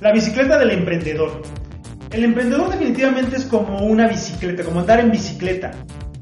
La bicicleta del emprendedor. El emprendedor definitivamente es como una bicicleta, como andar en bicicleta.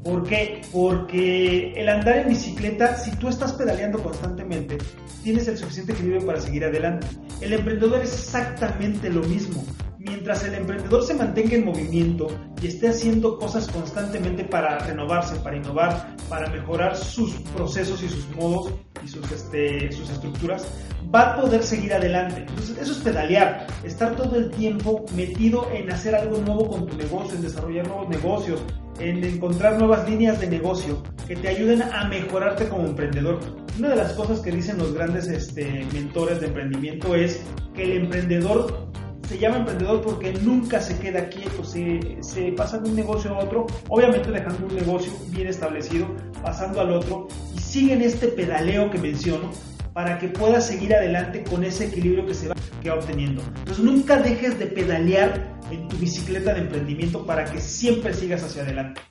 ¿Por qué? Porque el andar en bicicleta, si tú estás pedaleando constantemente, tienes el suficiente equilibrio para seguir adelante. El emprendedor es exactamente lo mismo. Mientras el emprendedor se mantenga en movimiento y esté haciendo cosas constantemente para renovarse, para innovar, para mejorar sus procesos y sus modos y sus, este, sus estructuras, va a poder seguir adelante. Entonces, eso es pedalear, estar todo el tiempo metido en hacer algo nuevo con tu negocio, en desarrollar nuevos negocios, en encontrar nuevas líneas de negocio que te ayuden a mejorarte como emprendedor. Una de las cosas que dicen los grandes este, mentores de emprendimiento es que el emprendedor se llama emprendedor porque nunca se queda quieto, se, se pasa de un negocio a otro, obviamente dejando un negocio bien establecido, pasando al otro y siguen este pedaleo que menciono para que puedas seguir adelante con ese equilibrio que se va, que obteniendo. Entonces nunca dejes de pedalear en tu bicicleta de emprendimiento para que siempre sigas hacia adelante.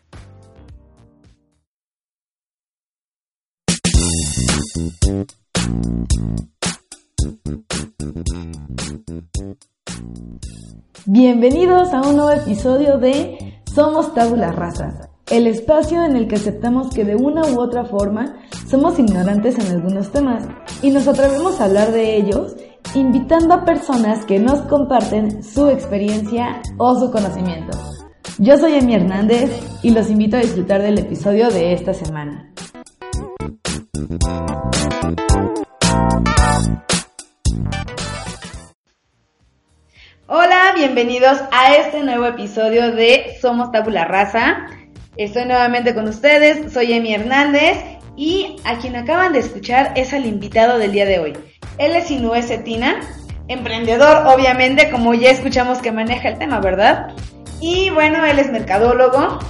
Bienvenidos a un nuevo episodio de Somos Tabula Rasa, el espacio en el que aceptamos que de una u otra forma somos ignorantes en algunos temas y nos atrevemos a hablar de ellos invitando a personas que nos comparten su experiencia o su conocimiento. Yo soy Emi Hernández y los invito a disfrutar del episodio de esta semana. Hola, bienvenidos a este nuevo episodio de Somos Tabula Raza. Estoy nuevamente con ustedes, soy Emi Hernández y a quien acaban de escuchar es al invitado del día de hoy. Él es Inué Cetina, emprendedor obviamente, como ya escuchamos que maneja el tema, ¿verdad? Y bueno, él es mercadólogo.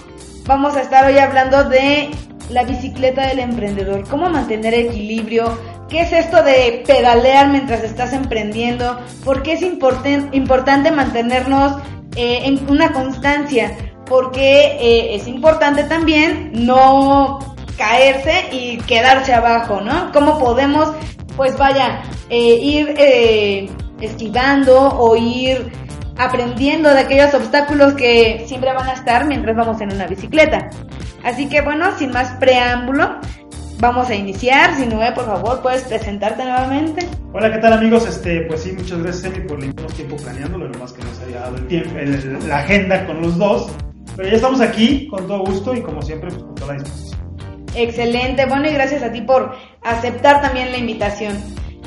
Vamos a estar hoy hablando de la bicicleta del emprendedor, cómo mantener equilibrio, qué es esto de pedalear mientras estás emprendiendo, por qué es importante mantenernos eh, en una constancia, porque eh, es importante también no caerse y quedarse abajo, ¿no? ¿Cómo podemos, pues vaya, eh, ir esquivando o ir aprendiendo de aquellos obstáculos que siempre van a estar mientras vamos en una bicicleta? Así que bueno, sin más preámbulo, vamos a iniciar. Si no, por favor, puedes presentarte nuevamente. Hola, ¿qué tal amigos? Este, pues sí, muchas gracias Emi por el tiempo planeándolo, nomás que nos haya dado el tiempo, la agenda con los dos. Pero ya estamos aquí con todo gusto y como siempre, pues con toda la disposición. Excelente, bueno y gracias a ti por aceptar también la invitación.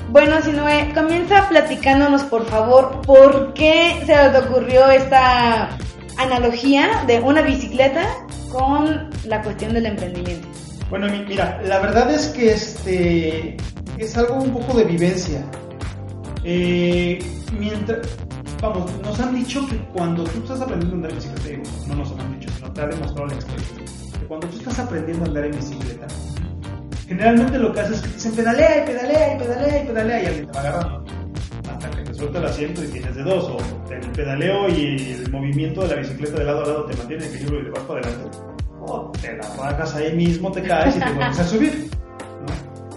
Bueno, Sinoe, comienza platicándonos por favor por qué se te ocurrió esta analogía de una bicicleta con la cuestión del emprendimiento. Bueno, mira, la verdad es que este es algo un poco de vivencia. Eh, mientras, vamos, nos han dicho que cuando tú estás aprendiendo a andar en bicicleta, no nos han dicho, sino te ha demostrado la experiencia, que cuando tú estás aprendiendo a andar en bicicleta, generalmente lo que haces es que te dicen pedalea y pedalea y pedalea y pedalea y alguien te va agarrando hasta que te suelta el asiento y tienes de dos, o el pedaleo y el movimiento de la bicicleta de lado a lado te mantiene en equilibrio y te vas para adelante o te la bajas ahí mismo, te caes y te vuelves a subir.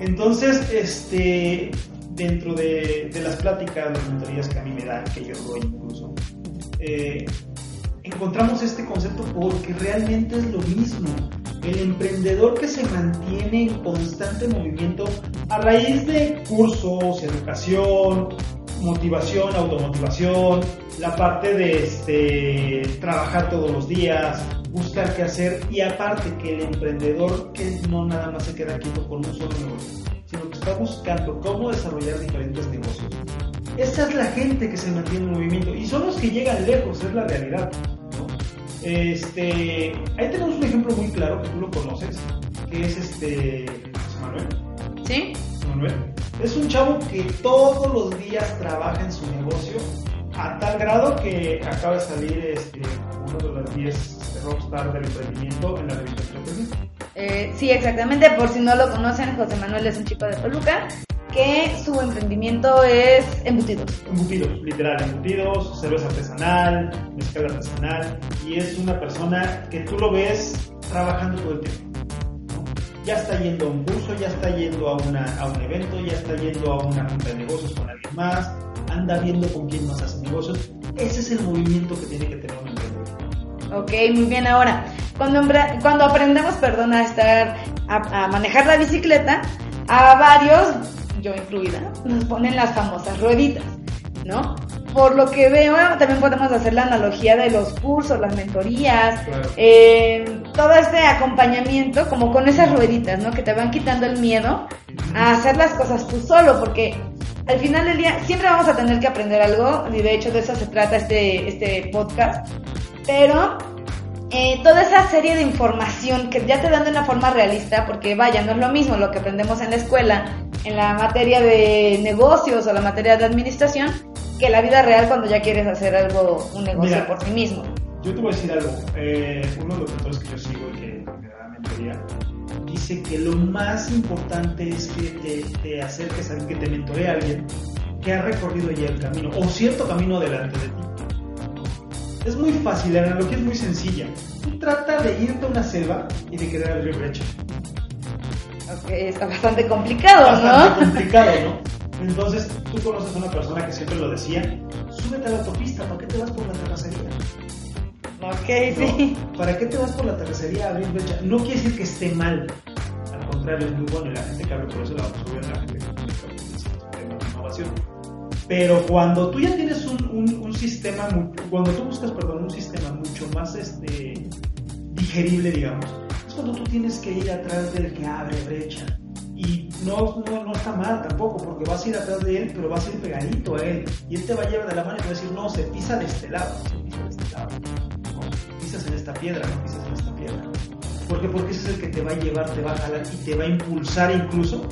Entonces, este, dentro de, las pláticas, las mentorías que a mí me dan, que yo doy incluso, eh, encontramos este concepto porque realmente es lo mismo. El emprendedor que se mantiene en constante movimiento a raíz de cursos, educación, motivación, automotivación, la parte de este, trabajar todos los días, buscar qué hacer y aparte que el emprendedor que no nada más se queda quieto con un solo negocio, está buscando cómo desarrollar diferentes negocios. Esa es la gente que se mantiene en movimiento y son los que llegan lejos, es la realidad. Este, ahí tenemos un ejemplo muy claro que tú lo conoces, que es este José Manuel. ¿Sí? Manuel. Es un chavo que todos los días trabaja en su negocio tal grado que acaba de salir este, uno de los 10 rockstar del emprendimiento en la revista Entrepreneur. Eh, sí, exactamente. Por si no lo conocen, José Manuel es un chico de Toluca que su emprendimiento es embutidos. Embutidos, literal, embutidos, cerveza artesanal, mezcal artesanal, y es una persona que tú lo ves trabajando todo el tiempo. ¿no? Ya está yendo a un curso, ya está yendo a, una, a un evento, ya está yendo a una junta de negocios con alguien más, anda viendo con quién más hace negocios. Ese es el movimiento que tiene que tener un emprendedor. Ok, muy bien. Ahora, cuando, cuando aprendemos, perdón, a estar, a, a manejar la bicicleta, a varios, yo incluida, nos ponen las famosas rueditas, ¿no? Por lo que veo, también podemos hacer la analogía de los cursos, las mentorías, Claro. eh, todo este acompañamiento, como con esas rueditas, ¿no? Que te van quitando el miedo a hacer las cosas tú solo, porque al final del día siempre vamos a tener que aprender algo, y de hecho de eso se trata este, este podcast, pero eh, toda esa serie de información que ya te dan de una forma realista, porque vaya, no es lo mismo lo que aprendemos en la escuela, en la materia de negocios o la materia de administración, que la vida real cuando ya quieres hacer algo, un negocio Mira. por ti mismo. Yo te voy a decir algo. Eh, uno de los mentores que yo sigo y que me da mentoría dice que lo más importante es que te, te acerques a alguien, que te mentoree a alguien que ha recorrido ya el camino o cierto camino delante de ti. Es muy fácil, la analogía es muy sencilla. Tú trata de irte a una selva y de querer abrir brecha. Ok, está bastante complicado, Bastante ¿no? complicado, ¿no? Entonces, tú conoces a una persona que siempre lo decía, súbete a la autopista, ¿para qué te vas por la terracería? Ok, ¿no? sí. ¿Para qué te vas por la terracería a abrir brecha? No quiere decir que esté mal. Al contrario, es muy bueno y la gente que abre por eso la vamos a la gente que tiene tema de innovación. Pero cuando tú ya tienes un, un- sistema, cuando tú buscas, perdón, un sistema mucho más este, digerible, digamos, es cuando tú tienes que ir atrás del que abre brecha. Y no, no, no está mal tampoco, porque vas a ir atrás de él, pero vas a ir pegadito a él. Y él te va a llevar de la mano y te va a decir, no, se pisa de este lado, se pisa de este lado. No, pisas en esta piedra, no pisas en esta piedra. ¿Por qué? Porque ese es el que te va a llevar, te va a jalar y te va a impulsar incluso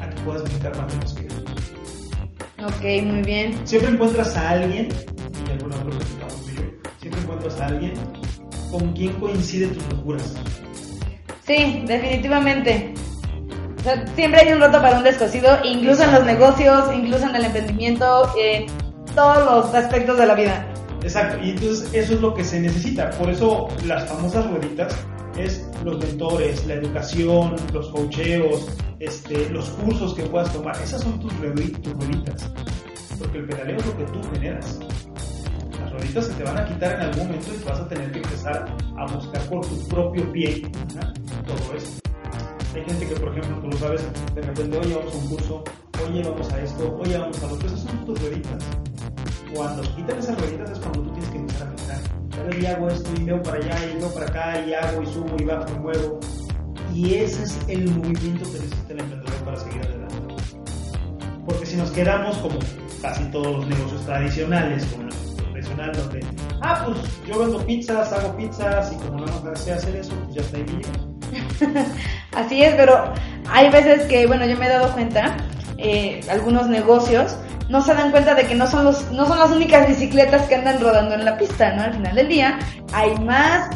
a que puedas brincar más lejos que él. Ok, muy bien. Siempre encuentras a alguien, y alguna vez lo siempre encuentras a alguien con quien coinciden tus locuras. Sí, definitivamente. O sea, siempre hay un roto para un descosido, incluso en los negocios, incluso en el emprendimiento, en todos los aspectos de la vida. Exacto, y entonces eso es lo que se necesita. Por eso las famosas rueditas es los mentores, la educación, los coacheos, este, los cursos que puedas tomar. Esas son tus, ruedi- tus rueditas. Porque el pedaleo es lo que tú generas. Las rueditas se te van a quitar en algún momento y vas a tener que empezar a buscar por tu propio pie todo esto. Hay gente que, por ejemplo, tú lo sabes, de repente, oye, vamos a un curso, oye, vamos a esto, oye, vamos a lo otro. Esas son tus rueditas. Cuando quitan esas rueditas es cuando tú tienes que empezar a pensar. Y hago esto, y veo para allá, y veo para acá, y hago, y subo, y bajo, y muevo. Y ese es el movimiento que necesita el emprendedor para seguir adelante. Porque si nos quedamos como casi todos los negocios tradicionales, como el profesional, donde, ah, pues yo vendo pizzas, hago pizzas, y como no sé hacer eso, pues ya está ahí bien. Así es, pero hay veces que, bueno, yo me he dado cuenta, eh, algunos negocios no se dan cuenta de que no son, los, no son las únicas bicicletas que andan rodando en la pista, ¿no? Al final del día hay más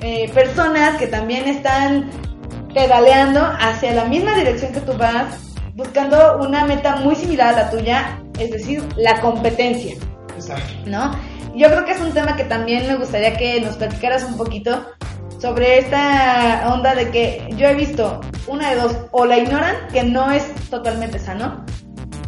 eh, personas que también están pedaleando hacia la misma dirección que tú vas, buscando una meta muy similar a la tuya, es decir, la competencia. Exacto. ¿no? Yo creo que es un tema que también me gustaría que nos platicaras un poquito sobre esta onda de que yo he visto una de dos, o la ignoran, que no es totalmente sano,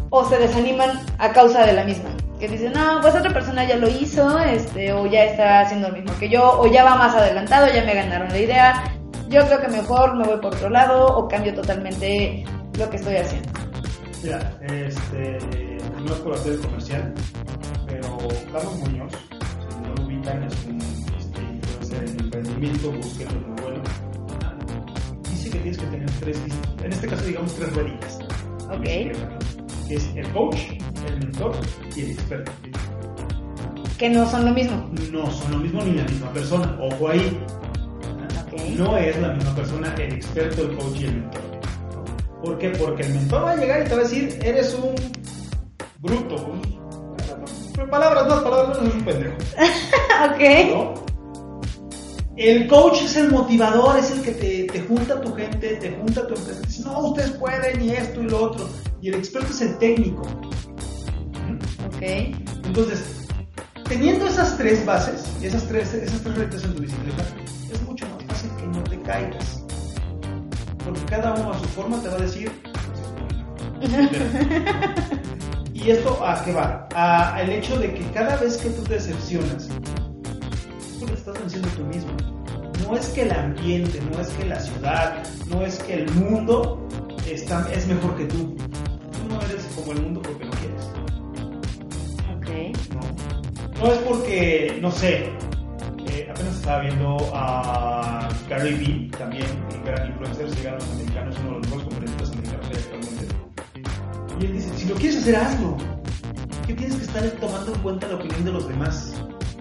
o se desaniman a causa de la misma. Que dicen, no, pues otra persona ya lo hizo, este, o ya está haciendo lo mismo que yo, o ya va más adelantado, ya me ganaron la idea, yo creo que mejor me voy por otro lado, o cambio totalmente lo que estoy haciendo. Mira, este, no es por hacer comercial, pero Carlos Muñoz, si no lo ubican, es un este, influencer en emprendimiento, búsquenlo, es muy bueno. Dice que tienes que tener tres, en este caso digamos tres rueditas. Ok. Que es el coach, el mentor y el experto. Que no son lo mismo. No son lo mismo ni la misma persona, ojo ahí. No es la misma persona el experto, el coach y el mentor. ¿Por qué? Porque el mentor va a llegar y te va a decir, eres un bruto. Palabras más, palabras menos es un pendejo. ok. ¿no? El coach es el motivador, es el que te, te junta a tu gente, te junta a tu empresa. Dice, no, ustedes pueden y esto y lo otro. Y el experto es el técnico. Ok. Entonces, teniendo esas tres bases, esas tres, esas tres en tu bicicleta, caigas. Porque cada uno a su forma te va a decir. ¿Y esto a qué va? A el hecho de que cada vez que tú te decepcionas, tú le estás venciendo tú mismo. No es que el ambiente, no es que la ciudad, no es que el mundo está, es mejor que tú. Tú no eres como el mundo porque no quieres. Ok. No, no es porque, no sé, estaba viendo a Gary Vee, también un gran influencer, sigan los americanos, uno de los mejores conferencistas americanos actualmente. Y él dice, si lo quieres hacer, hazlo. ¿Qué tienes que estar tomando en cuenta la opinión de los demás?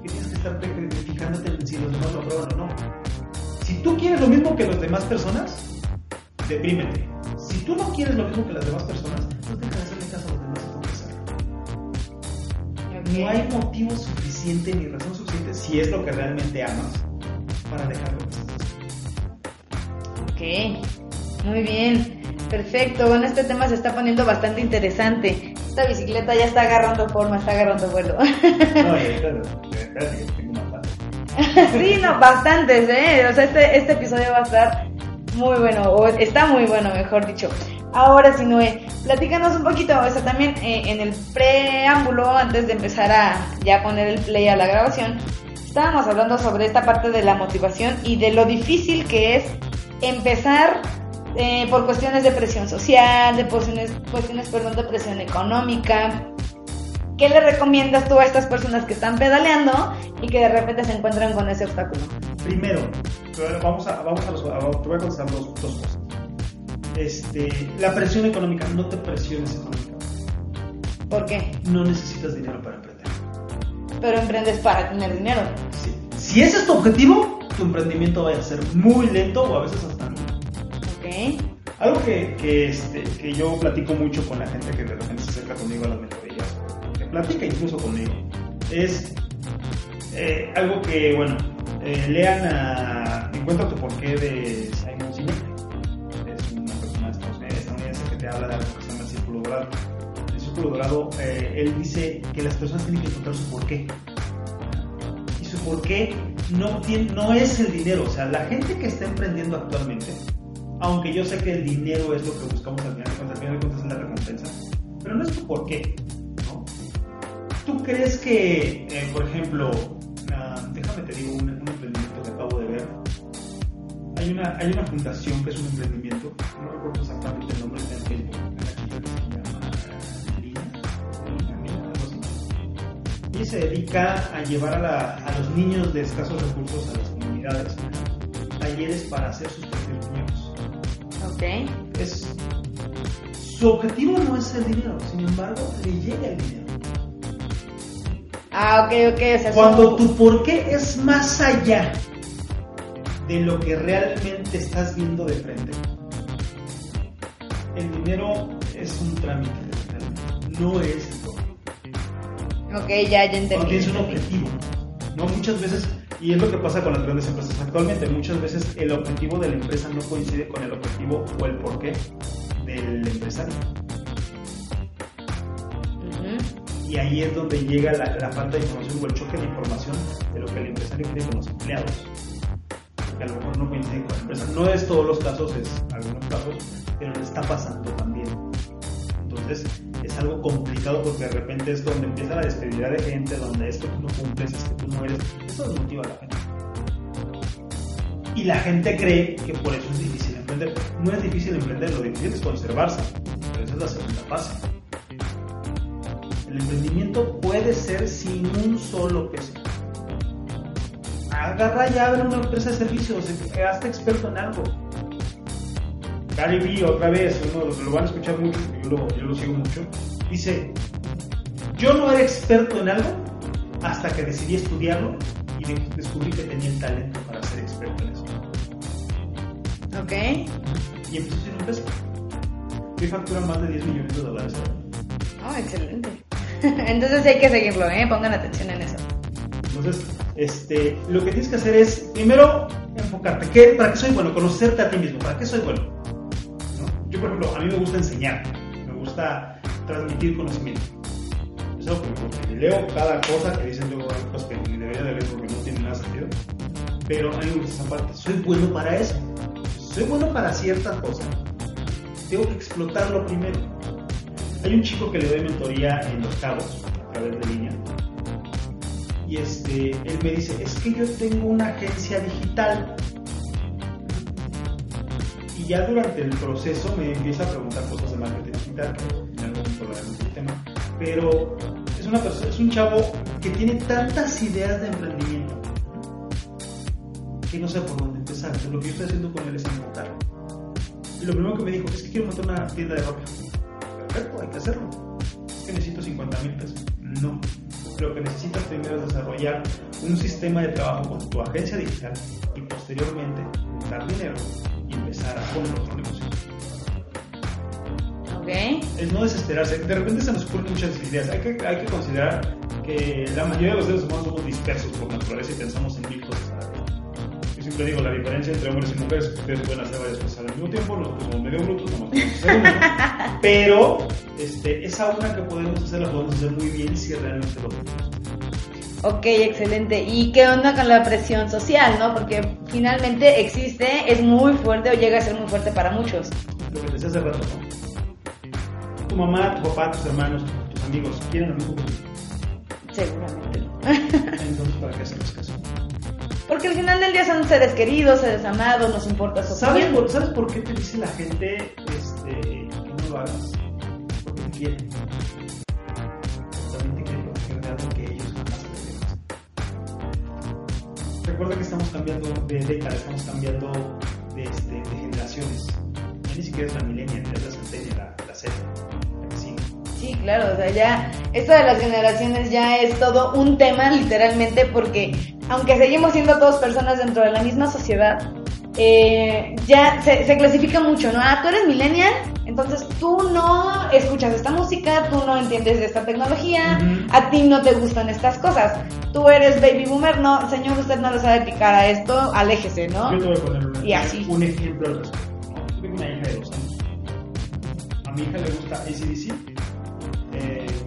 ¿Qué tienes que estar fijándote en si los demás lo aprueban o no? Si tú quieres lo mismo que las demás personas, deprímete. Si tú no quieres lo mismo que las demás personas, No hay motivo suficiente ni razón suficiente, si es lo que realmente amas, para dejarlo Ok. Muy bien. Perfecto. Bueno, este tema se está poniendo bastante interesante. Esta bicicleta ya está agarrando forma, está agarrando vuelo. No, pata. sí, no, bastantes, ¿eh? O sea, este, este episodio va a estar muy bueno, o está muy bueno, mejor dicho. Ahora sí, Noé, platícanos un poquito, o sea, también eh, en el preámbulo, antes de empezar a ya poner el play a la grabación, estábamos hablando sobre esta parte de la motivación y de lo difícil que es empezar eh, por cuestiones de presión social, de cuestiones, cuestiones perdón, de presión económica. ¿Qué le recomiendas tú a estas personas que están pedaleando y que de repente se encuentran con ese obstáculo? Primero, vamos a, vamos a, los, te voy a contestar dos, dos cosas. Este, la presión económica, no te presiones económicamente. ¿Por qué? No necesitas dinero para emprender. Pero emprendes para tener dinero. Sí. Si ese es tu objetivo, tu emprendimiento va a ser muy lento o a veces hasta nulo. Ok. Algo que, que, este, que yo platico mucho con la gente que de repente se acerca conmigo a las mentorías, que platica incluso conmigo, es eh, algo que, bueno, eh, lean a Encuentra tu porqué de dorado. El círculo dorado, eh, él dice que las personas tienen que encontrar su porqué. Y su porqué no, no es el dinero. O sea, la gente que está emprendiendo actualmente, aunque yo sé que el dinero es lo que buscamos al final al final de cuentas es la recompensa, pero no es tu por qué, ¿no? ¿Tú crees que, eh, por ejemplo, uh, déjame te digo un, emprendimiento que acabo de ver? Hay una, hay fundación que es un emprendimiento, no recuerdo exactamente el nombre, está en Facebook, Y se dedica a llevar a, la, a los niños de escasos recursos a las comunidades talleres para hacer sus propios muñecos. Ok. Es, su objetivo no es el dinero, sin embargo, le llega el dinero. Ah, ok, ok. O sea, Cuando tu por qué es más allá de lo que realmente estás viendo de frente, el dinero es un trámite, no es. Ok, ya, ya entendí. Cuando tienes un objetivo, ¿no? Muchas veces, y es lo que pasa con las grandes empresas actualmente, muchas veces el objetivo de la empresa no coincide con el objetivo o el porqué del empresario. Y ahí es donde llega la, la falta de información o el choque de información de lo que el empresario quiere con los empleados. Que a lo mejor no coincide con la empresa. No es todos los casos, es algunos casos, pero está pasando también. Entonces algo complicado porque de repente es donde empieza la despedida de gente, donde es que tú no cumples, es que tú no eres. Eso desmotiva a la gente. Y la gente cree que por eso es difícil emprender. No es difícil emprender, lo difícil es conservarse. Pero esa es la segunda fase. El emprendimiento puede ser sin un solo peso. Agarra y abre una empresa de servicios, hazte experto en algo. Gary Vee, otra vez, uno lo van a escuchar mucho, lo, yo lo sigo mucho, dice, yo no era experto en algo hasta que decidí estudiarlo y de- descubrí que tenía el talento para ser experto en eso. Ok. Y empezó sin un peso. Hoy factura más de 10 millones de dólares al año. Oh, excelente. Entonces hay que seguirlo, ¿eh? Pongan atención en eso. Entonces, este, lo que tienes que hacer es, primero, enfocarte. ¿Qué, ¿Para qué soy bueno? Conocerte a ti mismo. ¿Para qué soy bueno? ¿No? Yo, por ejemplo, a mí me gusta enseñar. Transmitir conocimiento. Es algo que me gusta. Y leo cada cosa que dicen luego, cosas que ni debería de leer porque no tiene nada sentido. Pero a mí me gusta esa parte. Soy bueno para eso. Soy bueno para ciertas cosas. Tengo que explotarlo primero. Hay un chico que le doy mentoría en Los Cabos, a través de línea. Y este, él me dice, es que yo tengo una agencia digital. Y ya durante el proceso me empieza a preguntar cosas de marketing en algún del tema. Pero es, una persona, es un chavo que tiene tantas ideas de emprendimiento que no sé por dónde empezar. Lo que yo estoy haciendo con él es enfocarlo. Y lo primero que me dijo es que quiero montar una tienda de ropa. Perfecto, hay que hacerlo. Es necesito 50 mil pesos. No. Lo que necesitas primero es desarrollar un sistema de trabajo con tu agencia digital y posteriormente dar dinero y empezar a poner otro negocio. Ok. Es no desesperarse. De repente se nos ocurren muchas ideas. Hay que, hay que considerar que la mayoría de los seres humanos somos dispersos por naturaleza y pensamos en mil cosas. Yo siempre digo, la diferencia entre hombres y mujeres es que ustedes pueden hacer varias cosas al mismo tiempo, nosotros somos medio brutos, no una. Pero este, esa una que podemos hacer la podemos hacer muy bien si realmente lo queremos. Ok, excelente. ¿Y qué onda con la presión social, no? Porque finalmente existe, es muy fuerte o llega a ser muy fuerte para muchos. Lo que decía hace rato, ¿no? Tu mamá, tu papá, tus hermanos, tus amigos quieren lo mismo que tú. Seguramente no. Entonces, ¿para qué hacemos caso? Porque al final del día son seres queridos, seres amados, nos importa su ¿Sabes por, ¿Sabes por qué te dice la gente este, que no lo hagas? Porque te quieren. También te quieren proteger de algo que ellos jamás pudieron Recuerda que estamos cambiando de década, estamos cambiando de, este, de generaciones. Ya ni siquiera es la millennial, es la centennial, la, la Z. Sí, claro, o sea, ya esto de las generaciones ya es todo un tema literalmente porque aunque seguimos siendo todos personas dentro de la misma sociedad, eh, ya se, se clasifica mucho, ¿no? Ah, tú eres millennial, entonces tú no escuchas esta música, tú no entiendes de esta tecnología, a ti no te gustan estas cosas. Tú eres baby boomer, no, señor, usted no le sabe picar a esto, aléjese, ¿no? Yo te voy a poner un, Y así. un ejemplo tengo una hija de dos años. A mi hija le gusta ACDC,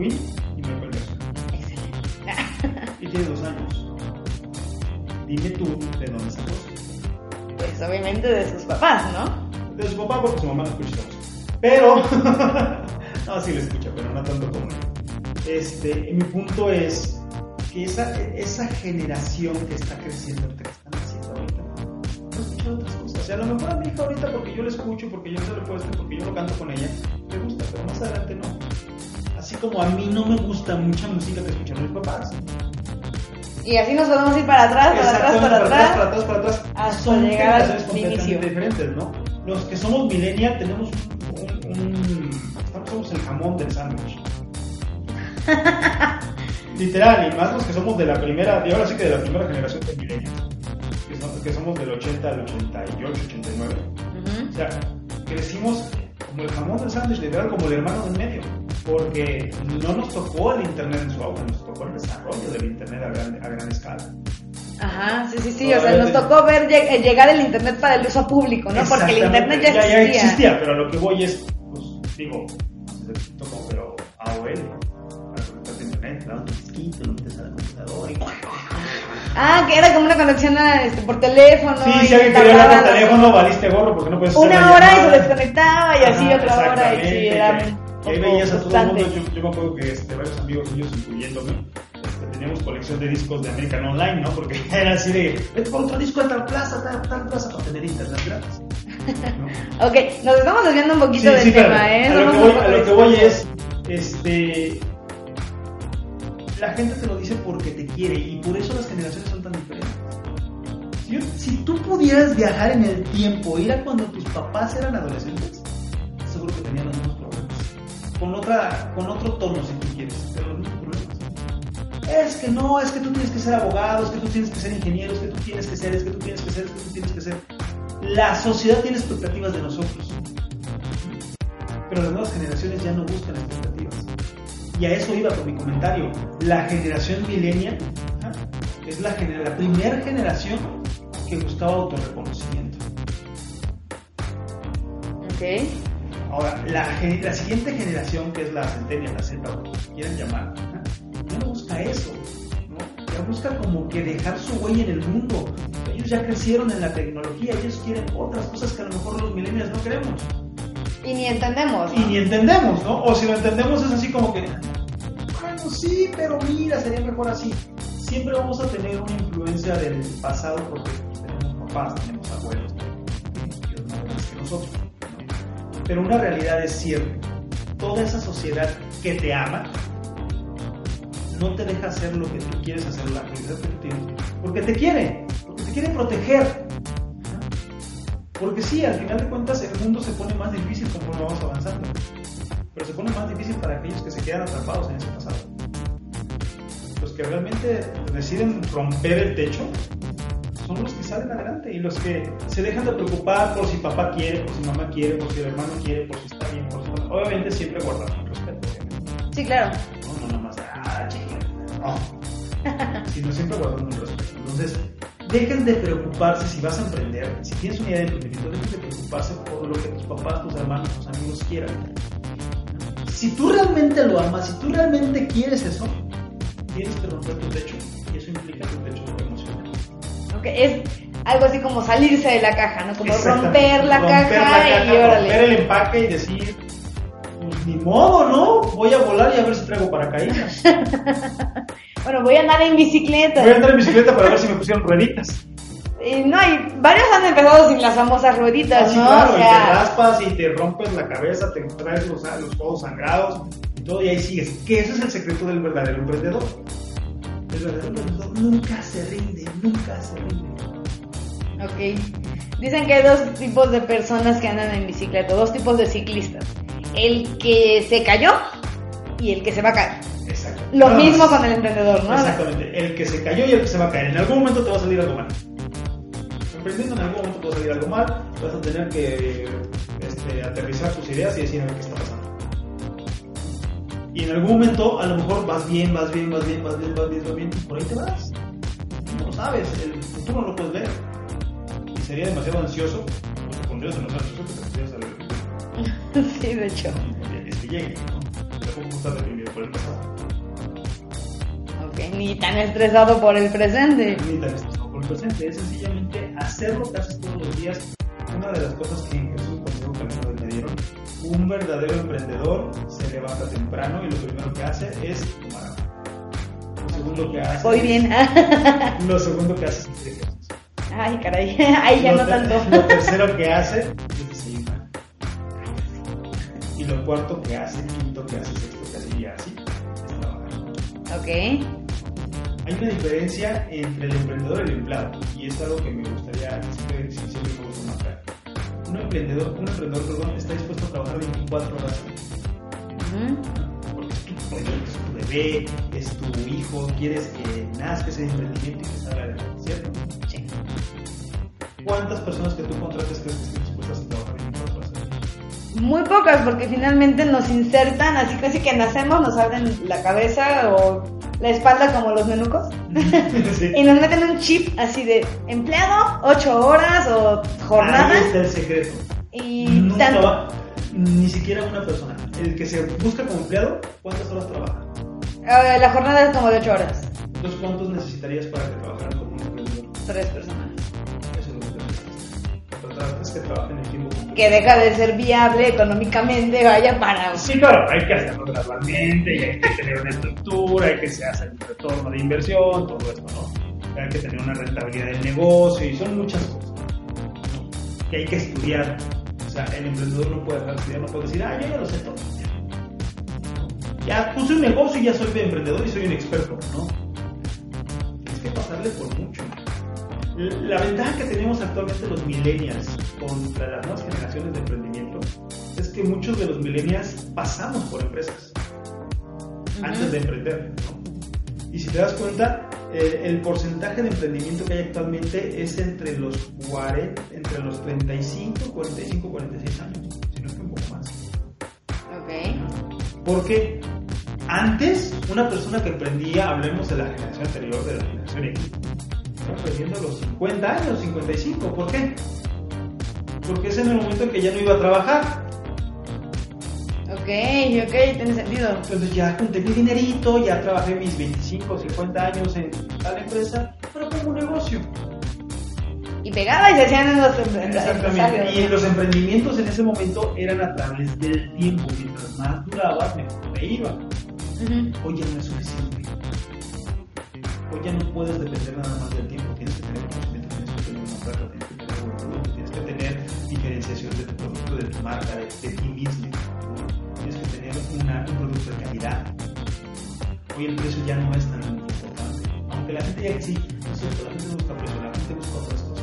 Queen y Michael Jackson. Excelente. Y tiene dos años. Dime tú de dónde sacó. Pues obviamente de sus papás, ¿no? De su papá, porque su mamá no escucha. Pero. no, sí le escucha, pero no tanto como él. Este, mi punto es que esa, esa generación que está creciendo, que están haciendo ahorita, no escucha otras cosas. O sea, a lo mejor a mi hija ahorita, porque yo la escucho, porque yo se lo puesto, porque yo lo canto con ella, le gusta, pero más adelante no. Como a mí no me gusta mucha música que escuchan mis papás. Y así nos podemos ir para atrás, para atrás, para atrás. para atrás, para atrás. hasta Son llegar al completamente diferentes, ¿no? Los que somos millennial tenemos un, somos el jamón del sándwich. Literal, y más los que somos de la primera, y ahora sí que de la primera generación de millennial, que, son- que somos del 80 al 88, 89. Ujú. O sea, crecimos como el jamón del sándwich, literal, como el hermano del medio. Porque no nos tocó el internet en su auge, nos tocó el desarrollo del internet a gran, a gran escala. Ajá, sí, sí, sí. O sea, nos tocó ver lleg- eh, llegar el internet para el uso público, ¿no? Porque el internet ya existía. existía, pero lo que voy es, pues, digo, no sé pero AOL, para conectarte a internet, ¿no? Tu disquito, lo metes a la computadora y... Ah, que era como una conexión a, este, por teléfono. Sí, si alguien quería hablar por teléfono, valiste gorro porque no puedes Una hora y se desconectaba y así otra hora y sí, era que- veías a todo el mundo, yo, yo me acuerdo que este, varios amigos míos, incluyéndome, este, teníamos colección de discos de American Online, ¿no? Porque era así de, vete por otro disco de tal plaza, tal, tal plaza, para tener internet gratis. ¿no? Ok, nos estamos desviando un poquito Sí, del sí, tema, claro. ¿eh? A lo, que voy, a lo que voy es, este, la gente te lo dice porque te quiere y por eso las generaciones son tan diferentes. Si, si tú pudieras viajar en el tiempo, ir a cuando tus papás eran adolescentes, seguro que tenían los. Con, otra, con otro tono, si tú quieres, pero los mismos problemas. Es que no, es que tú tienes que ser abogado, es que tú tienes que ser ingeniero, es que tú tienes que ser, es que tú tienes que ser, es que tú tienes que ser. La sociedad tiene expectativas de nosotros. Pero las nuevas generaciones ya no buscan expectativas. Y a eso iba con mi comentario. La generación millennial ajá, es la, la primera generación que buscaba autorreconocimiento. Ok. Ahora, la, siguiente generación, que es la centennial, la Z, o como quieran llamar, ya no busca eso, ¿no? Ya busca como que dejar su huella en el mundo. Ellos ya crecieron en la tecnología, ellos quieren otras cosas que a lo mejor los millennials no queremos. Y ni entendemos. Y ni entendemos, ¿no? O si lo entendemos es así como que, bueno, sí, pero mira, sería mejor así. Siempre vamos a tener una influencia del pasado porque tenemos papás, tenemos abuelos, más que nosotros. Pero una realidad es cierta. Toda esa sociedad que te ama no te deja hacer lo que tú quieres hacer, la actividad que tú tienes, porque te quiere, porque te quiere proteger. Porque sí, al final de cuentas el mundo se pone más difícil conforme vamos avanzando. Pero se pone más difícil para aquellos que se quedan atrapados en ese pasado. Los que realmente deciden romper el techo son los que salen adelante y los que se dejan de preocupar por si papá quiere, por si mamá quiere, por si el hermano quiere, por si está bien, por si no. Obviamente siempre guardando el respeto. Sí, claro. No, no nomás, ah. No. Sino siempre guardando el respeto. Entonces, dejen de preocuparse si vas a emprender, si tienes una idea de emprendimiento, dejen de preocuparse por lo que tus papás, tus hermanos, tus amigos quieran. Si tú realmente lo amas, si tú realmente quieres eso, tienes que romper tu techo. Es algo así como salirse de la caja, ¿no? Como romper la Romper caja y romper el empaque y decir, pues ni modo, ¿no? Voy a volar y a ver si traigo paracaídas. Bueno, voy a andar en bicicleta. Voy a andar en bicicleta para ver si me pusieron rueditas. Y no, y varios han empezado sin las famosas rueditas, ¿no? claro, o y te raspas y te rompes la cabeza, te traes los, los codos sangrados y todo, y ahí sigues. Que ese es el secreto del verdadero emprendedor. El verdadero nunca se rinde, nunca se rinde. ok. Dicen que hay dos tipos de personas que andan en bicicleta, dos tipos de ciclistas. El que se cayó y el que se va a caer. Exacto. Lo mismo con el emprendedor, ¿no? Exactamente. El que se cayó y el que se va a caer. En algún momento te va a salir algo mal. Emprendiendo en algún momento te va a salir algo mal. Vas a tener que este, aterrizar tus ideas y decir a ver qué está pasando. Y en algún momento a lo mejor vas bien, vas bien, vas bien, vas bien, vas bien, vas bien. Y por ahí te vas. No lo sabes. El futuro no lo puedes ver. Y sería demasiado ansioso. O te pondrías demasiado ansioso que te pondrías al sí, de hecho. es que llegue. ¿no? Tampoco estás deprimido por el pasado. Ok, ni tan estresado por el presente. ni tan estresado por el presente, es sencillamente hacer lo que haces todos los días. Una de las cosas que en Jesús un verdadero emprendedor se levanta temprano y lo primero que hace es tomar agua. Lo segundo que hace Voy bien. Lo segundo que hace es ejercicio. Ay, caray. Ahí ya Lo no tanto. Lo tercero que hace es desayunar. Y lo cuarto que hace, quinto que hace, sexto que hace y así es trabajar. Ok. Hay una diferencia entre el emprendedor y el empleado, y es algo que me gustaría siempre, Un emprendedor, un emprendedor perdón, está dispuesto a trabajar 24 horas Ujú. porque es tu es tu bebé, es tu hijo, quieres que nazca ese emprendimiento y que salga adelante, ¿cierto? Sí. ¿Cuántas personas que tú contrates crees que estén dispuestas a trabajar 24 horas? Muy pocas, porque finalmente nos insertan, así casi que nacemos, nos abren la cabeza o la espalda como los menucos. Sí. Y nos meten un chip así de empleado, ocho horas o Ahí jornada. está el secreto. Y Nunca tanto. va, ni siquiera una persona. El que se busca como empleado, ¿cuántas horas trabaja? Eh, la jornada es como de ocho horas. Entonces, ¿cuántos necesitarías para que trabajaran como un emprendedor? Tres personas. Eso es lo que necesitas. Contratas que trabajen el tiempo. Que deja de ser viable económicamente, vaya para. Sí, claro, hay que hacerlo gradualmente y hay que tener una estructura, hay que se hace un retorno de inversión, todo esto, ¿no? Hay que tener una rentabilidad del negocio y son muchas cosas que hay que estudiar. O sea, el emprendedor no puede de estudiar, no puede decir, ah, yo ya lo sé todo. Ya puse un negocio y ya soy emprendedor y soy un experto, ¿no? Es que pasarle por mucho. La ventaja que tenemos actualmente los millennials contra las nuevas generaciones de emprendimiento es que muchos de los millennials pasamos por empresas antes de emprender. ¿no? Y si te das cuenta, eh, el porcentaje de emprendimiento que hay actualmente es entre los 40, entre los 35, 45, 46 años, si no es que un poco más. Ok. Porque Antes, una persona que emprendía, hablemos de la generación anterior, de la generación X, a los 50 años, 55. ¿Por qué? Porque es en el momento en que ya no iba a trabajar. Ok, ok, tiene sentido. Entonces ya junté mi dinerito, ya trabajé mis 25, 50 años en tal empresa, pero como un negocio. Y pegaba y se hacían los Exactamente. Y los emprendimientos en ese momento eran a través del tiempo. Mientras más duraba, mejor me iba. Ujú. Hoy ya no es suficiente. Hoy ya no puedes depender nada más del tiempo. Tienes que tener conocimiento, tienes que tener una oferta, tienes que tener un producto, tienes que tener diferenciación de tu producto, de tu marca, de, ti mismo. Tienes que tener un producto de calidad. Hoy el precio ya no es tan importante. Aunque la gente ya que sí, es cierto, la gente busca precio, la gente busca otras cosas.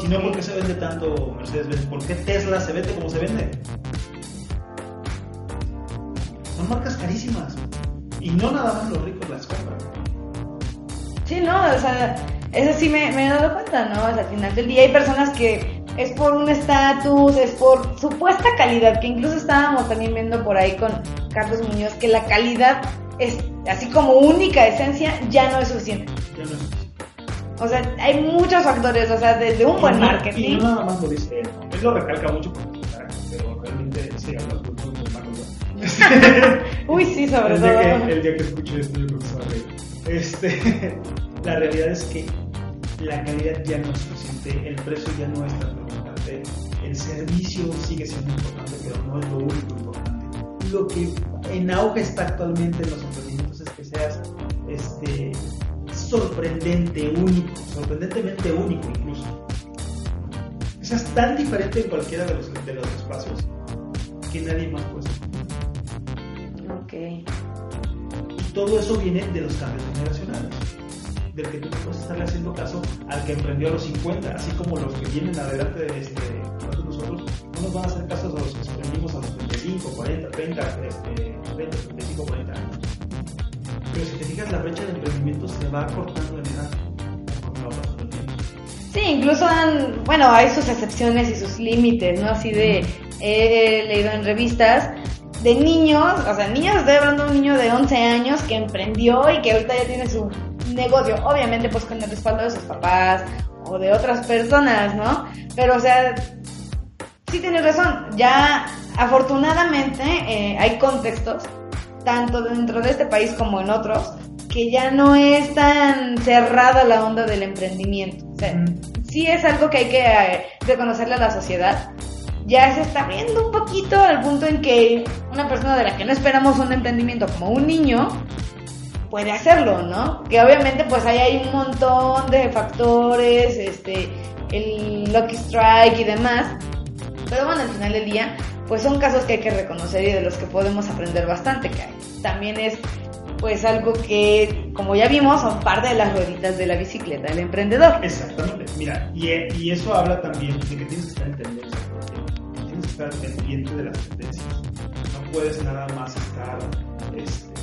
Si no. ¿por qué se vende tanto Mercedes-Benz? ¿Por qué Tesla se vende como se vende? Son marcas carísimas. Y no nada más los ricos las compran. Sí, no, o sea, eso sí me, me he dado cuenta, ¿no? O sea, al final del día hay personas que es por un estatus, es por supuesta calidad, que incluso estábamos también viendo por ahí con Carlos Muñoz que la calidad es así como única esencia ya no es suficiente. Ya no es suficiente. O sea, hay muchos factores, o sea, desde un buen no- marketing. Y no nada más lo dice él. Él lo recalca mucho porque, pero realmente sí habla hermano. Uy, sí, sobre el, todo. día que, el día que escuche esto, yo creo. Este, la realidad es que la calidad ya no es suficiente, el precio ya no es tan importante, el servicio sigue siendo importante, pero no es lo único importante. Lo que en auge está actualmente en los emprendimientos es que seas este, sorprendente, único, sorprendentemente único incluso. Que seas tan diferente en cualquiera de los, de los espacios que nadie más puede ser. Todo eso viene de los cambios generacionales. Del que tú puedes estarle haciendo caso al que emprendió a los 50, así como los que vienen adelante de este, nosotros, no nos van a hacer caso a los que emprendimos a los 35, 40, 30, este, 30, 35, 40 años. Pero si te fijas, la brecha de emprendimiento se va acortando en edad. Sí, incluso han, bueno, hay sus excepciones y sus límites, ¿no? Así de, he leído en revistas de niños, o sea, niños, estoy hablando de un niño de 11 años que emprendió y que ahorita ya tiene su negocio, obviamente pues con el respaldo de sus papás o de otras personas, ¿no? Pero, o sea, sí tienes razón, ya afortunadamente eh, hay contextos, tanto dentro de este país como en otros, que ya no es tan cerrada la onda del emprendimiento. O sea, sí es algo que hay que eh, reconocerle a la sociedad. Ya se está abriendo un poquito al punto en que una persona de la que no esperamos un emprendimiento como un niño puede hacerlo, ¿no? Que obviamente pues ahí hay un montón de factores, este, el Lucky Strike y demás. Pero bueno, al final del día, pues son casos que hay que reconocer y de los que podemos aprender bastante, que también es pues algo que, como ya vimos, son parte de las rueditas de la bicicleta del emprendedor. Exactamente, mira, y, y eso habla también de que tienes que estar en tendencia, que estar pendiente de las tendencias. No puedes nada más estar, este,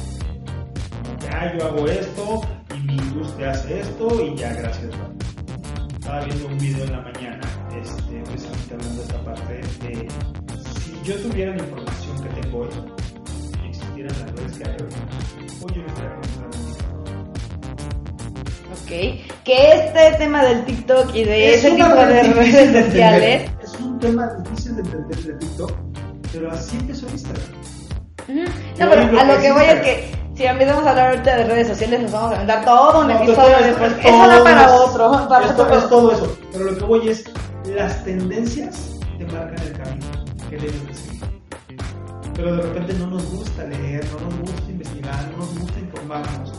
como que, ah, yo hago esto y mi industria hace esto y ya, gracias. bye". Estaba viendo un video en la mañana, este, precisamente hablando de esta parte de si yo tuviera la información que tengo hoy y existieran las redes que hay hoy, hoy yo no estaría Ok, que este tema del TikTok y de ese una tipo de redes de sociales. Es un tema difícil de entender de TikTok, pero así empezó Instagram. No, pero a lo que voy es que si empezamos a hablar ahorita de redes sociales nos vamos a dar todo un No, episodio después. Eso da todo para es- otro, para esto- otro. es todo eso. Pero lo que voy es, las tendencias te marcan el camino que debes de seguir. Pero de repente no nos gusta leer, no nos gusta investigar, no nos gusta informarnos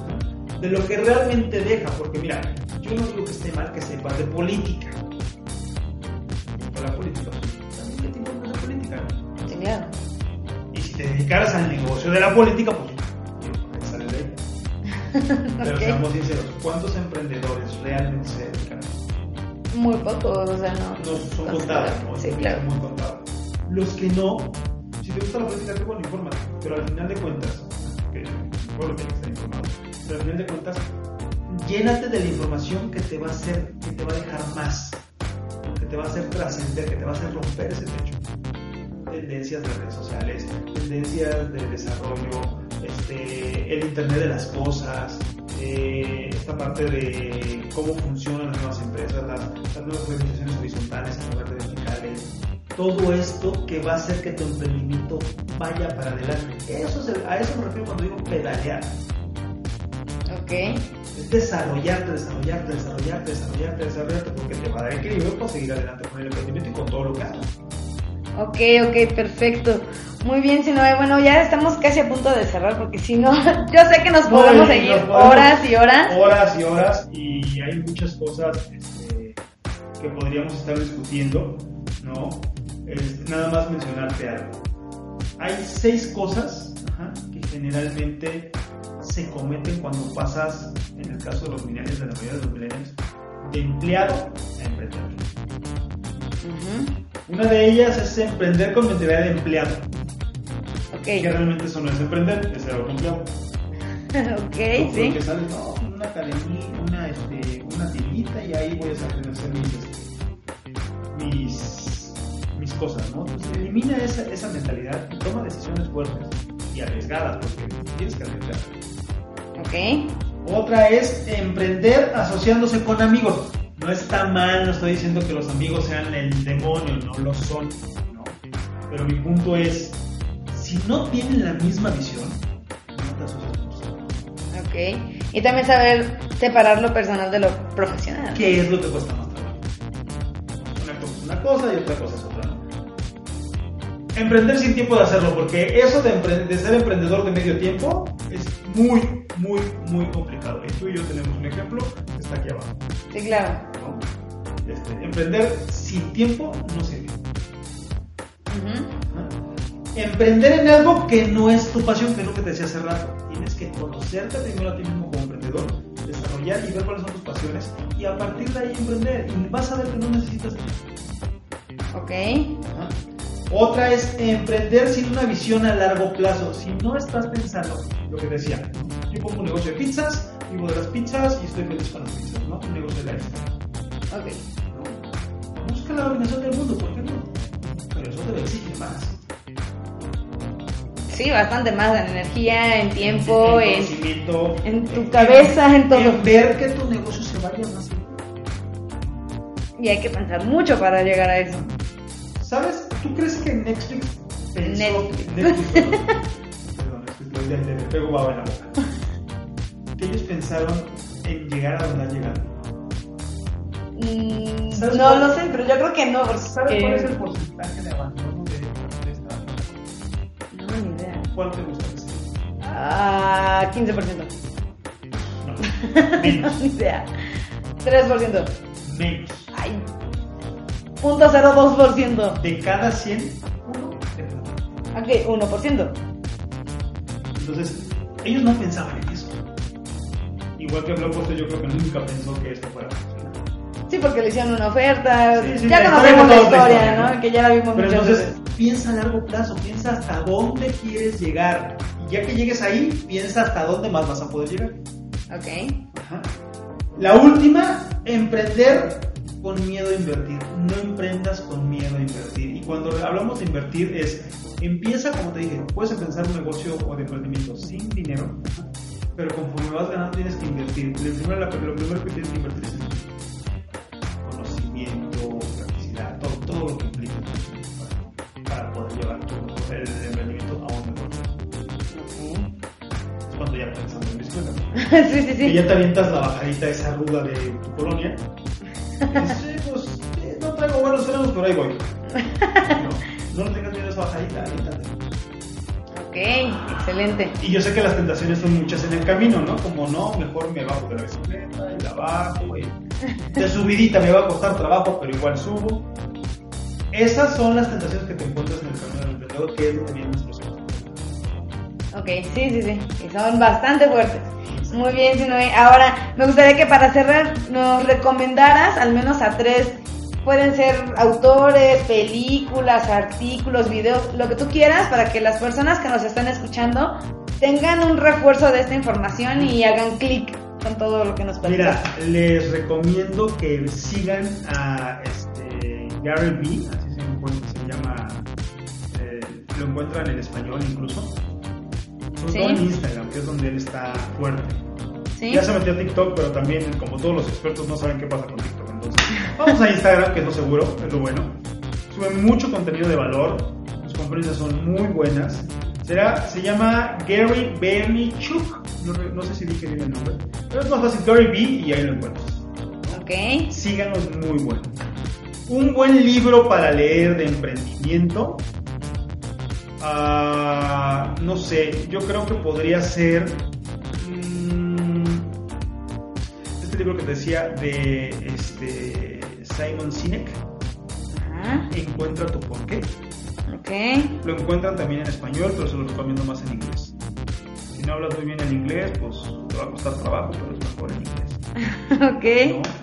¿no? de lo que realmente deja. Porque mira, yo no digo que esté mal que sepas de política. Pero la política, ¿no? Sí, claro. Y si te dedicaras al negocio de la política, pues ahí sale de ella. Pero seamos sinceros, ¿cuántos emprendedores realmente se dedican? Muy pocos, o sea, no. No son contados. ¿no? Sí, claro. muy contados. Los que no, si te gusta la política, qué bueno, infórmate. Pero al final de cuentas, que bueno, que estar informado, pero al final de cuentas, llénate de la información que te va a hacer, que te va a dejar más, que te va a hacer trascender, que te va a hacer romper ese techo. De tendencias de redes sociales, tendencias de desarrollo, este, el Internet de las cosas, eh, esta parte de cómo funcionan las nuevas empresas, las, las nuevas organizaciones horizontales en lugar de verticales, todo esto que va a hacer que tu emprendimiento vaya para adelante. Eso es el- a eso me refiero cuando digo pedalear. Ok. Es desarrollarte, desarrollarte, desarrollarte, desarrollarte, desarrollarte, porque te va a dar equilibrio para seguir adelante con el emprendimiento y con todo lo que hagas. Ok, ok, perfecto. Muy bien, Sinoe. Bueno, ya estamos casi a punto de cerrar porque si no, yo sé que nos podemos seguir nos podemos- horas y horas. Horas y horas, y hay muchas cosas este, que podríamos estar discutiendo, ¿no? Es nada más mencionarte algo. Hay seis cosas ajá, que generalmente se cometen cuando pasas, en el caso de los millennials, de la mayoría de los millennials, de empleado a emprendedor. Una de ellas es emprender con mentalidad de empleado, que Ok, realmente eso no es emprender, es ser autoempleado. ok, No, sí. Porque sales, no, una academia, una, este, una tiendita y ahí voy a saber hacer mis, mis, mis cosas, ¿no? Entonces elimina esa, esa mentalidad y toma decisiones fuertes y arriesgadas, porque tienes que arriesgar. Ok, Otra es emprender asociándose con amigos. No está mal, no estoy diciendo que los amigos sean el demonio, no lo son, ¿no? Pero mi punto es, si no tienen la misma visión, no te ellos. ok. Y también saber separar lo personal de lo profesional. ¿Qué es lo que cuesta más trabajo? Una cosa es una cosa y otra cosa es otra. Emprender sin tiempo de hacerlo, porque eso de, de ser emprendedor de medio tiempo es muy, muy, muy complicado. Y tú y yo tenemos un ejemplo que está aquí abajo. Sí, claro. ¿No? Este, emprender sin tiempo no sirve. Emprender en algo que no es tu pasión, que es lo que te decía hace rato. Tienes que conocerte primero a ti mismo como emprendedor, desarrollar y ver cuáles son tus pasiones y a partir de ahí emprender. Y vas a ver que no necesitas tiempo. Ok. Otra es emprender sin una visión a largo plazo. Si no estás pensando lo que decía, yo pongo un negocio de pizzas, vivo de las pizzas y estoy feliz con las pizzas, ¿no? Un negocio de lifestyle. Ok. ¿no? Busca la dominación del mundo, ¿por qué no? Pero eso te lo exige más. Sí, bastante más en energía, en tiempo, en en, en tu cabeza, en todo. en ver que tu negocio se vaya más. Y hay que pensar mucho para llegar a eso. ¿Sabes? ¿Tú crees que Netflix pensó... Netflix. Netflix, perdón. Le- le pego baba en la boca. Que ellos pensaron en llegar a donde han llegado. Mm, ¿Sabes no cuál- lo sé, pero yo creo que no. ¿Sabes cuál es el porcentaje de abandono de, de esta? No, ni idea. ¿Cuál te gusta? Ah, 15%. No, menos, ni idea. 3%. menos. Ay. Punto 02%. De cada 100, uno de plata. Ok, 1%. Entonces, ellos no pensaban en eso. Igual que Blockbuster, yo creo que nunca pensó que esto fuera. Sí, porque le hicieron una oferta. Sí, sí, ya conocemos la historia, ¿no? Que ya la vimos Pero muchas entonces, veces. piensa a largo plazo, piensa hasta dónde quieres llegar. Y ya que llegues ahí, piensa hasta dónde más vas a poder llegar. Ok. Ajá. La última, emprender con miedo a invertir. No emprendas con miedo a invertir. Y cuando hablamos de invertir es, empieza como te dije, puedes empezar un negocio o de emprendimiento sin dinero, pero conforme vas ganando tienes que invertir. Lo primero, lo primero que tienes que invertir es sí, sí, sí. ya te avientas la bajadita esa ruda de tu colonia. Y dices, "Sí, pues no traigo buenos frenos, pero ahí voy. No, no le tengas miedo a esa bajadita, aviéntate. Ok, excelente. Y yo sé que las tentaciones son muchas en el camino, ¿no? Como no, mejor me bajo de la bicicleta y la bajo. Y de subidita me va a costar trabajo, pero igual subo. Esas son las tentaciones que te encuentras en el camino del emprendedor, que es lo que nuestros hijos. Ok, sí, sí, sí. Y son bastante fuertes. Muy bien, Sinoe. Ahora, me gustaría que para cerrar nos recomendaras al menos a tres. Pueden ser autores, películas, artículos, videos, lo que tú quieras para que las personas que nos están escuchando tengan un refuerzo de esta información y hagan clic con todo lo que nos Mira, platicas. les recomiendo que sigan a este, Gary Vee, así se llama eh, lo encuentran en español incluso. Sobre Sí. todo en Instagram, que es donde él está fuerte. ¿Sí? Ya se metió a TikTok, pero también, como todos los expertos, no saben qué pasa con TikTok. Entonces, vamos a Instagram, que es lo seguro, es lo bueno. Sube mucho contenido de valor. Sus conferencias son muy buenas. Será, se llama Gary Bernichuk. No, no sé si dije bien el nombre. Pero es más fácil, Gary B, y ahí lo encuentras. Ok. Síganos, muy bueno. Un buen libro para leer de emprendimiento. Ah, no sé, yo creo que podría ser mm, este libro que te decía de este Simon Sinek, Ajá. Encuentra tu porqué. Ok. Lo encuentran también en español, pero se lo recomiendo más en inglés. Si no hablas muy bien el inglés, pues te va a costar trabajo, pero es mejor en inglés. Ok.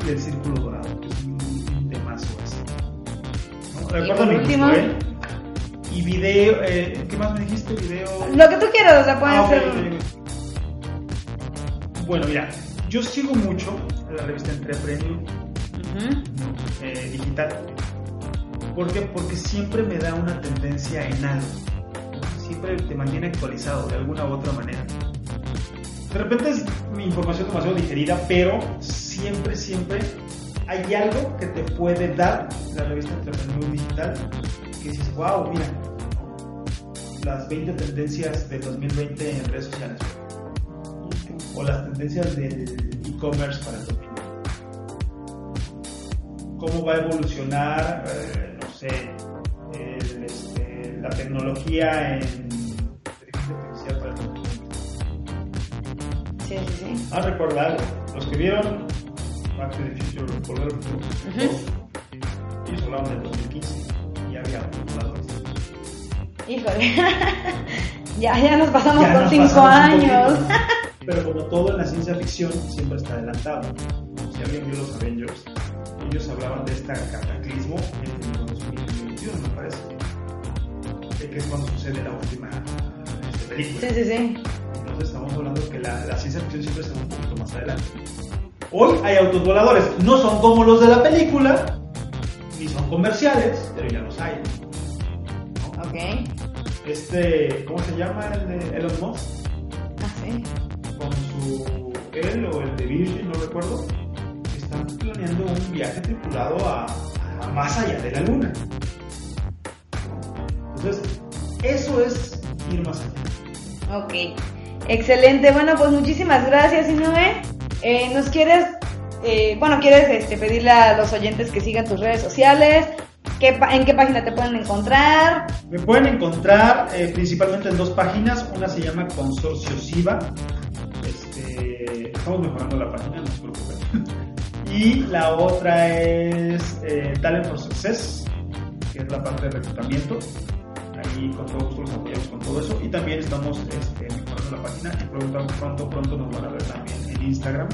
¿no? Y el círculo dorado, que es un, temazo ese. ¿no? Y por mi último- Joel. Y video, eh, ¿qué más me dijiste? Video. Lo que tú quieras, o sea, pueden Ah, ser. Bueno, mira, yo sigo mucho la revista Entrepreneur eh, digital. ¿Por qué? Porque siempre me da una tendencia en algo. Siempre te mantiene actualizado de alguna u otra manera. De repente es mi información demasiado digerida, pero siempre, siempre hay algo que te puede dar la revista Entrepreneur Digital que dices, wow, mira, las 20 tendencias del 2020 en redes sociales o las tendencias del e-commerce para el 2020 cómo va a evolucionar, eh, no sé, el, este, la tecnología en inteligencia artificial para el futuro. Sí, sí, sí. Ah, recuerda algo, los que vieron Back to the Future, Volver al Futuro, del 2015 voladores. Híjole. ya, ya nos pasamos Ya con nos cinco pasamos años. Pero como todo en la ciencia ficción siempre está adelantado. Si alguien vio los Avengers, ellos hablaban de este cataclismo en el 2021, me parece. De que es cuando sucede la última este, película. Sí, sí, sí. Entonces estamos hablando que la, la ciencia ficción siempre está un poquito más adelante. Hoy hay autos voladores, no son como los de la película, ni son comerciales, pero ya los hay. Ok. Este, ¿cómo se llama el de Elon Musk? Ah, sí. con su él o el de Virgin, no recuerdo, están planeando un viaje tripulado a, a más allá de la luna. Entonces, eso es ir más allá. Ok. Excelente. Bueno, pues muchísimas gracias, Inoue. Eh, ¿Nos quieres, eh, bueno, quieres este, pedirle a los oyentes que sigan tus redes sociales? ¿Qué, pa- ¿En qué página te pueden encontrar? Me pueden encontrar eh, principalmente en dos páginas. Una se llama Consorcio SIVA. Este, estamos mejorando la página, no se preocupen. Y la otra es eh, Talent for Success, que es la parte de reclutamiento. Ahí con todo gusto los apoyamos con todo eso. Y también estamos este, mejorando la página y pronto, pronto, pronto nos van a ver también en Instagram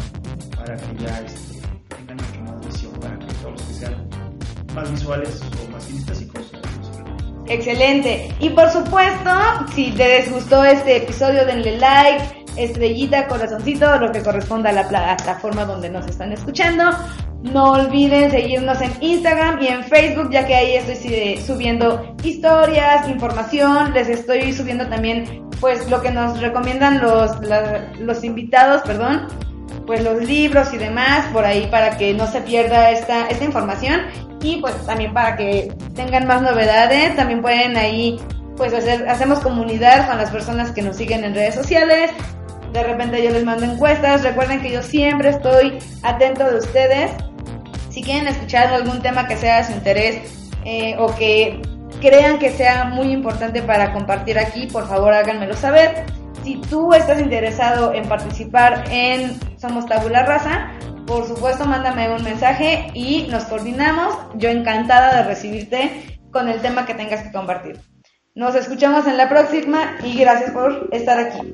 para que ya este, tengan mucho más visión, para que todos los que sean más visuales o más kinestésicos. Excelente. Y por supuesto, si les gustó este episodio, denle like, estrellita, corazoncito, lo que corresponda a la plataforma donde nos están escuchando. No olviden seguirnos en Instagram y en Facebook, ya que ahí estoy eh, subiendo historias, información, les estoy subiendo también pues lo que nos recomiendan los, los invitados, perdón, pues los libros y demás por ahí para que no se pierda esta, esta información. Y pues también para que tengan más novedades, también pueden ahí pues hacer, hacemos comunidad con las personas que nos siguen en redes sociales, de repente yo les mando encuestas, recuerden que yo siempre estoy atento de ustedes, si quieren escuchar algún tema que sea de su interés eh, o que crean que sea muy importante para compartir aquí, por favor háganmelo saber. Si tú estás interesado en participar en Somos Tabula Raza, por supuesto mándame un mensaje y nos coordinamos. Yo encantada de recibirte con el tema que tengas que compartir. Nos escuchamos en la próxima y gracias por estar aquí.